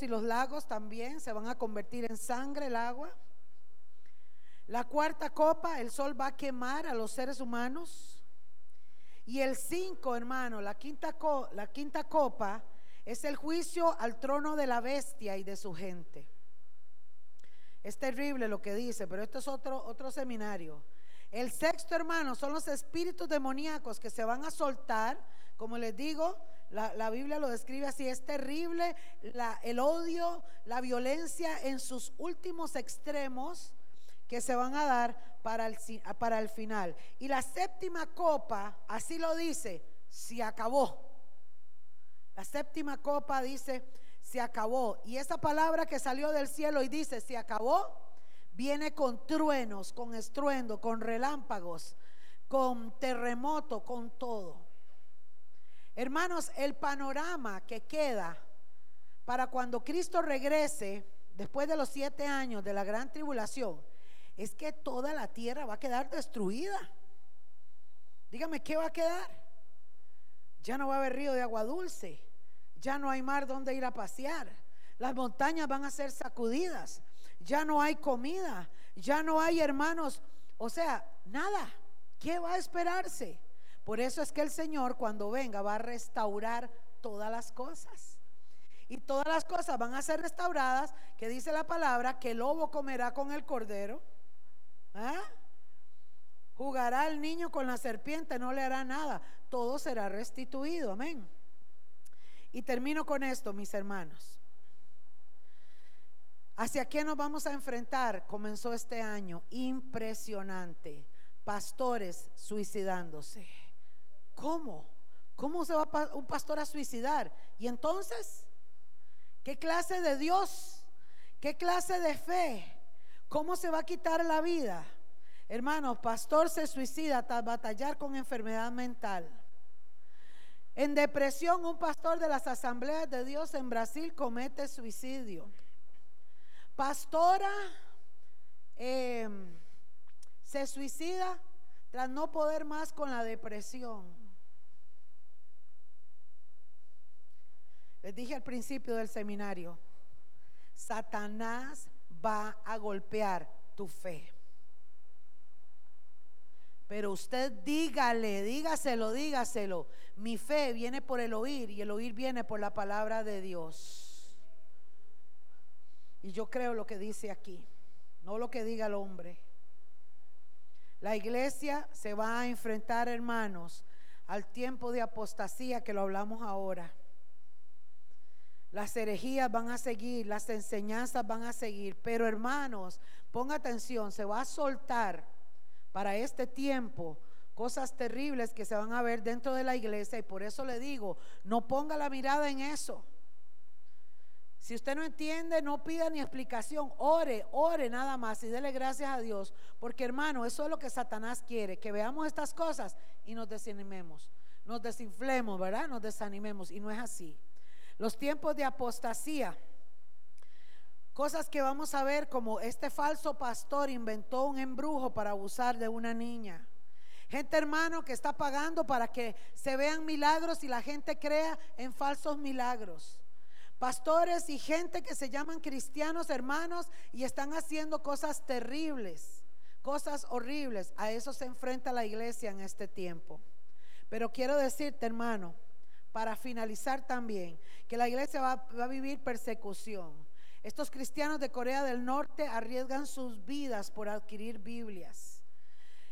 y los lagos también se van a convertir en sangre el agua. La cuarta copa, el sol va a quemar a los seres humanos. Y el cinco, hermano, la quinta, la quinta copa es el juicio al trono de la bestia y de su gente. Es terrible lo que dice, pero esto es otro, otro seminario. El sexto, hermano, son los espíritus demoníacos que se van a soltar. Como les digo, la, Biblia lo describe así. Es terrible el odio, la violencia en sus últimos extremos que se van a dar para el, para el final. Y la séptima copa, así lo dice, se acabó. La séptima copa dice, se acabó. Y esa palabra que salió del cielo y dice, se acabó, viene con truenos, con estruendo, con relámpagos, con terremoto, con todo. Hermanos, el panorama que queda para cuando Cristo regrese, después de los siete años de la gran tribulación, es que toda la tierra va a quedar destruida. Dígame, ¿qué va a quedar? Ya no va a haber río de agua dulce, ya no hay mar donde ir a pasear, las montañas van a ser sacudidas, ya no hay comida, ya no hay hermanos, o sea, nada. ¿Qué va a esperarse? Por eso es que el Señor cuando venga va a restaurar todas las cosas. Y todas las cosas van a ser restauradas, que dice la palabra, que el lobo comerá con el cordero. ¿Ah? Jugará el niño con la serpiente, no le hará nada. Todo será restituido. Amén. Y termino con esto, mis hermanos. ¿Hacia qué nos vamos a enfrentar? Comenzó este año impresionante. Pastores suicidándose. ¿Cómo? ¿Cómo se va un pastor a suicidar? Y entonces, ¿qué clase de Dios? ¿Qué clase de fe? ¿Cómo se va a quitar la vida? Hermanos, pastor se suicida tras batallar con enfermedad mental. En depresión, un pastor de las asambleas de Dios en Brasil comete suicidio. Pastora em, se suicida tras no poder más con la depresión. Dije al principio del seminario, Satanás va a golpear tu fe. Pero usted dígale, dígaselo, dígaselo. Mi fe viene por el oír y el oír viene por la palabra de Dios. Y yo creo lo que dice aquí, no lo que diga el hombre. La iglesia se va a enfrentar, hermanos, al tiempo de apostasía que lo hablamos ahora. Las herejías van a seguir, las enseñanzas van a seguir, pero hermanos, ponga atención, se va a soltar para este tiempo cosas terribles que se van a ver dentro de la iglesia y por eso le digo, no ponga la mirada en eso. Si usted no entiende, no pida ni explicación. Ore, ore nada más y dele gracias a Dios. Porque hermano, eso es lo que Satanás quiere, que veamos estas cosas y nos desanimemos. Nos desinflemos, ¿verdad? Nos desanimemos. Y no es así. Los tiempos de apostasía. Cosas que vamos a ver como este falso pastor inventó un embrujo para abusar de una niña. Gente hermano que está pagando para que se vean milagros y la gente crea en falsos milagros pastores y gente que se llaman cristianos hermanos y están haciendo cosas terribles, cosas horribles. A eso se enfrenta la iglesia en este tiempo. Pero quiero decirte, hermano, para finalizar también, que la iglesia va, a vivir persecución. Estos cristianos de Corea del Norte arriesgan sus vidas por adquirir Biblias.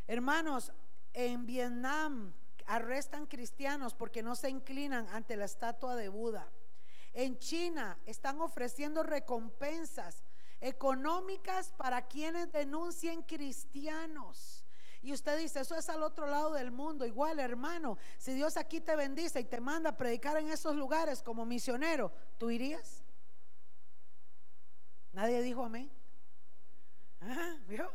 Hermanos, en Vietnam arrestan cristianos porque no se inclinan ante la estatua de Buda. En China están ofreciendo recompensas económicas para quienes denuncien cristianos. Y usted dice, eso es al otro lado del mundo. Igual, hermano, si Dios aquí te bendice y te manda a predicar en esos lugares como misionero, ¿tú irías? Nadie dijo amén. ¿Vio?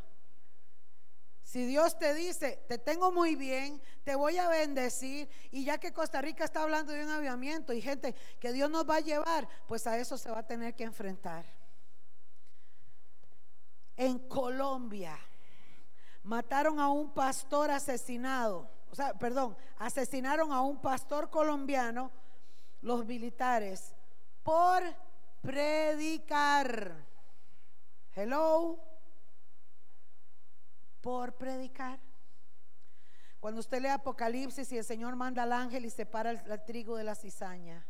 Si Dios te dice, te tengo muy bien, te voy a bendecir, y ya que Costa Rica está hablando de un aviamiento y gente que Dios nos va a llevar, pues a eso se va a tener que enfrentar. En Colombia mataron a un pastor asesinado, o sea, perdón, asesinaron a un pastor colombiano los militares por predicar. Hello. Por predicar. Cuando usted lee Apocalipsis y el Señor manda al ángel y separa el, el trigo de la cizaña.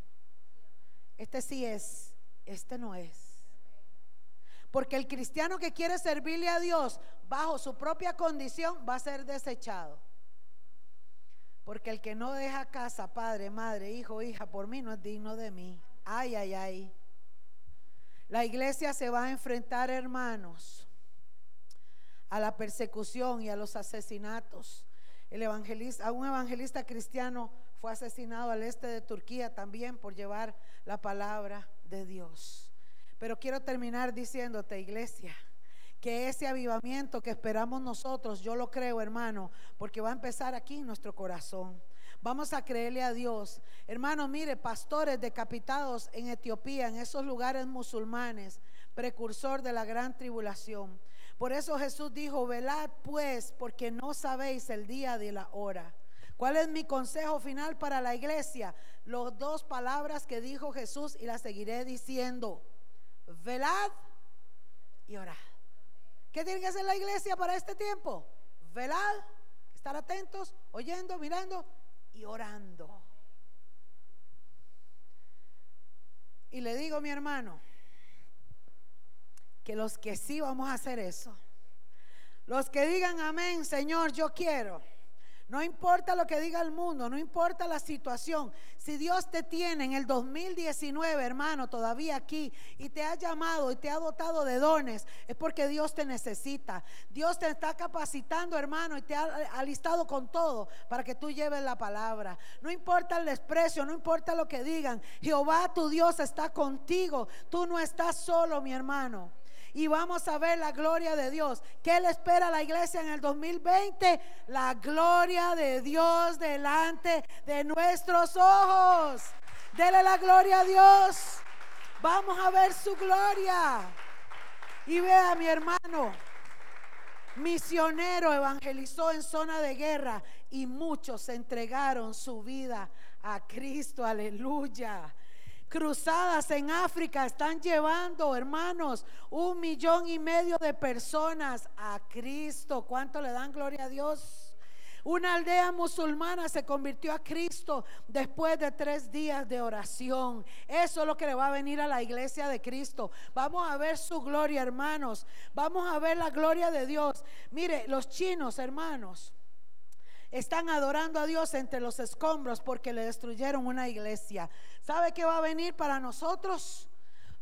Este sí es, este no es. Porque el cristiano que quiere servirle a Dios bajo su propia condición va a ser desechado. Porque el que no deja casa, padre, madre, hijo, hija, por mí no es digno de mí. Ay, ay, ay. La iglesia se va a enfrentar, hermanos, a la persecución y a los asesinatos. El evangelista, un evangelista cristiano fue asesinado al este de Turquía también por llevar la palabra de Dios. Pero quiero terminar diciéndote, iglesia, que ese avivamiento que esperamos nosotros, yo lo creo, hermano, porque va a empezar aquí en nuestro corazón. Vamos a creerle a Dios. Hermano, mire, pastores decapitados en Etiopía, en esos lugares musulmanes, precursor de la gran tribulación. Por eso Jesús dijo, velad pues, porque no sabéis el día de la hora. ¿Cuál es mi consejo final para la iglesia? Las dos palabras que dijo Jesús y las seguiré diciendo. Velad y orad. ¿Qué tiene que hacer la iglesia para este tiempo? Velad, estar atentos, oyendo, mirando y orando. Y le digo, mi hermano, que los que sí vamos a hacer eso, los que digan amén, Señor, yo quiero no importa lo que diga el mundo, no importa la situación. Si Dios te tiene en el 2019, hermano, todavía aquí, y te ha llamado y te ha dotado de dones, es porque Dios te necesita. Dios te está capacitando, hermano, y te ha alistado con todo para que tú lleves la palabra. No importa el desprecio, no importa lo que digan. Jehová tu Dios está contigo. Tú no estás solo, mi hermano y vamos a ver la gloria de Dios. ¿Qué le espera a la iglesia en el 2020? La gloria de Dios delante de nuestros ojos. Dele la gloria a Dios. Vamos a ver su gloria. Y vea mi hermano, misionero evangelizó en zona de guerra y muchos entregaron su vida a Cristo. Aleluya. Cruzadas en África están llevando, hermanos, un millón y medio de personas a Cristo. ¿Cuánto le dan gloria a Dios? Una aldea musulmana se convirtió a Cristo después de tres días de oración. Eso es lo que le va a venir a la iglesia de Cristo. Vamos a ver su gloria, hermanos. Vamos a ver la gloria de Dios. Mire, los chinos, hermanos, están adorando a Dios entre los escombros porque le destruyeron una iglesia. ¿Sabe qué va a venir para nosotros?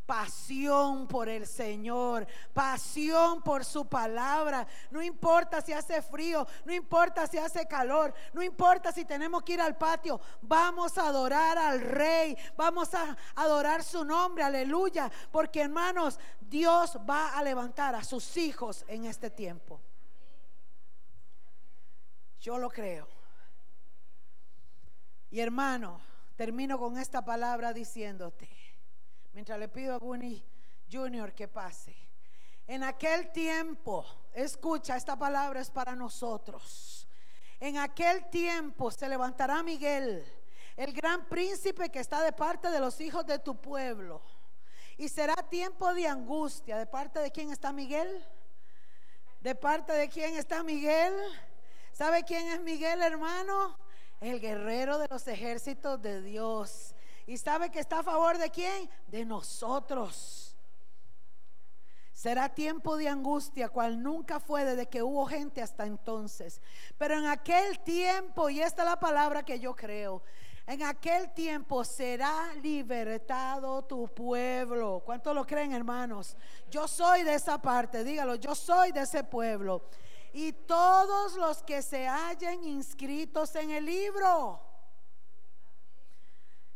Pasión por el Señor, pasión por su palabra. No importa si hace frío, no importa si hace calor, no importa si tenemos que ir al patio. Vamos a adorar al Rey, vamos a adorar su nombre, aleluya. Porque hermanos, Dios va a levantar a sus hijos en este tiempo. Yo lo creo. Y hermano, termino con esta palabra diciéndote, mientras le pido a Bunny Junior que pase. En aquel tiempo, escucha, esta palabra es para nosotros. En aquel tiempo se levantará Miguel, el gran príncipe que está de parte de los hijos de tu pueblo. Y será tiempo de angustia. ¿De parte de quién está Miguel? ¿De parte de quién está Miguel? ¿Sabe quién es Miguel, hermano? El guerrero de los ejércitos de Dios. ¿Y sabe que está a favor de quién? De nosotros. Será tiempo de angustia, cual nunca fue desde que hubo gente hasta entonces. Pero en aquel tiempo, y esta es la palabra que yo creo, en aquel tiempo será libertado tu pueblo. ¿Cuánto lo creen, hermanos? Yo soy de esa parte, dígalo, yo soy de ese pueblo y todos los que se hallen inscritos en el libro.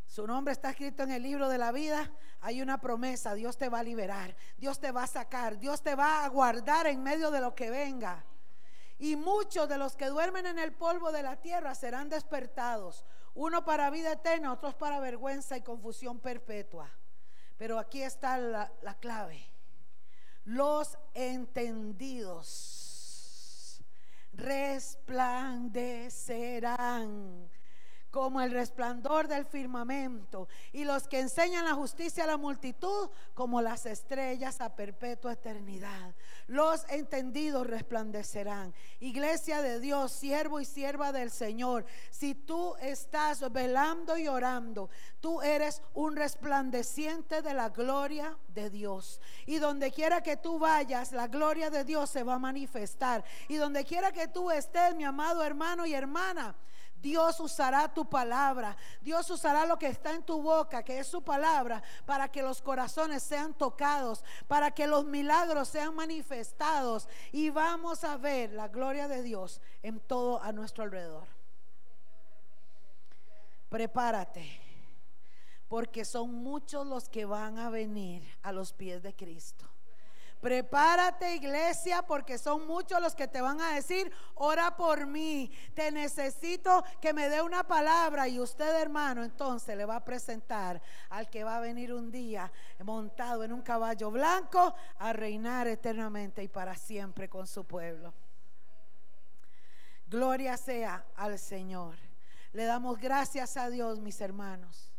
Su nombre está escrito en el libro de la vida. Hay una promesa, Dios te va a liberar, Dios te va a sacar, Dios te va a guardar en medio de lo que venga. Y muchos de los que duermen en el polvo de la tierra serán despertados, uno para vida eterna, otros para vergüenza y confusión perpetua. Pero aquí está la, la clave. Los entendidos resplandecerán como el resplandor del firmamento, y los que enseñan la justicia a la multitud como las estrellas a perpetua eternidad. Los entendidos resplandecerán. Iglesia de Dios, siervo y sierva del Señor, si tú estás velando y orando, tú eres un resplandeciente de la gloria de Dios. Y donde quiera que tú vayas, la gloria de Dios se va a manifestar. Y donde quiera que tú estés, mi amado hermano y hermana, Dios usará tu palabra. Dios usará lo que está en tu boca, que es su palabra, para que los corazones sean tocados, para que los milagros sean manifestados. Y vamos a ver la gloria de Dios en todo a nuestro alrededor. Prepárate, porque son muchos los que van a venir a los pies de Cristo. Prepárate iglesia porque son muchos los que te van a decir, ora por mí, te necesito que me dé una palabra y usted hermano entonces le va a presentar al que va a venir un día montado en un caballo blanco a reinar eternamente y para siempre con su pueblo. Gloria sea al Señor. Le damos gracias a Dios, mis hermanos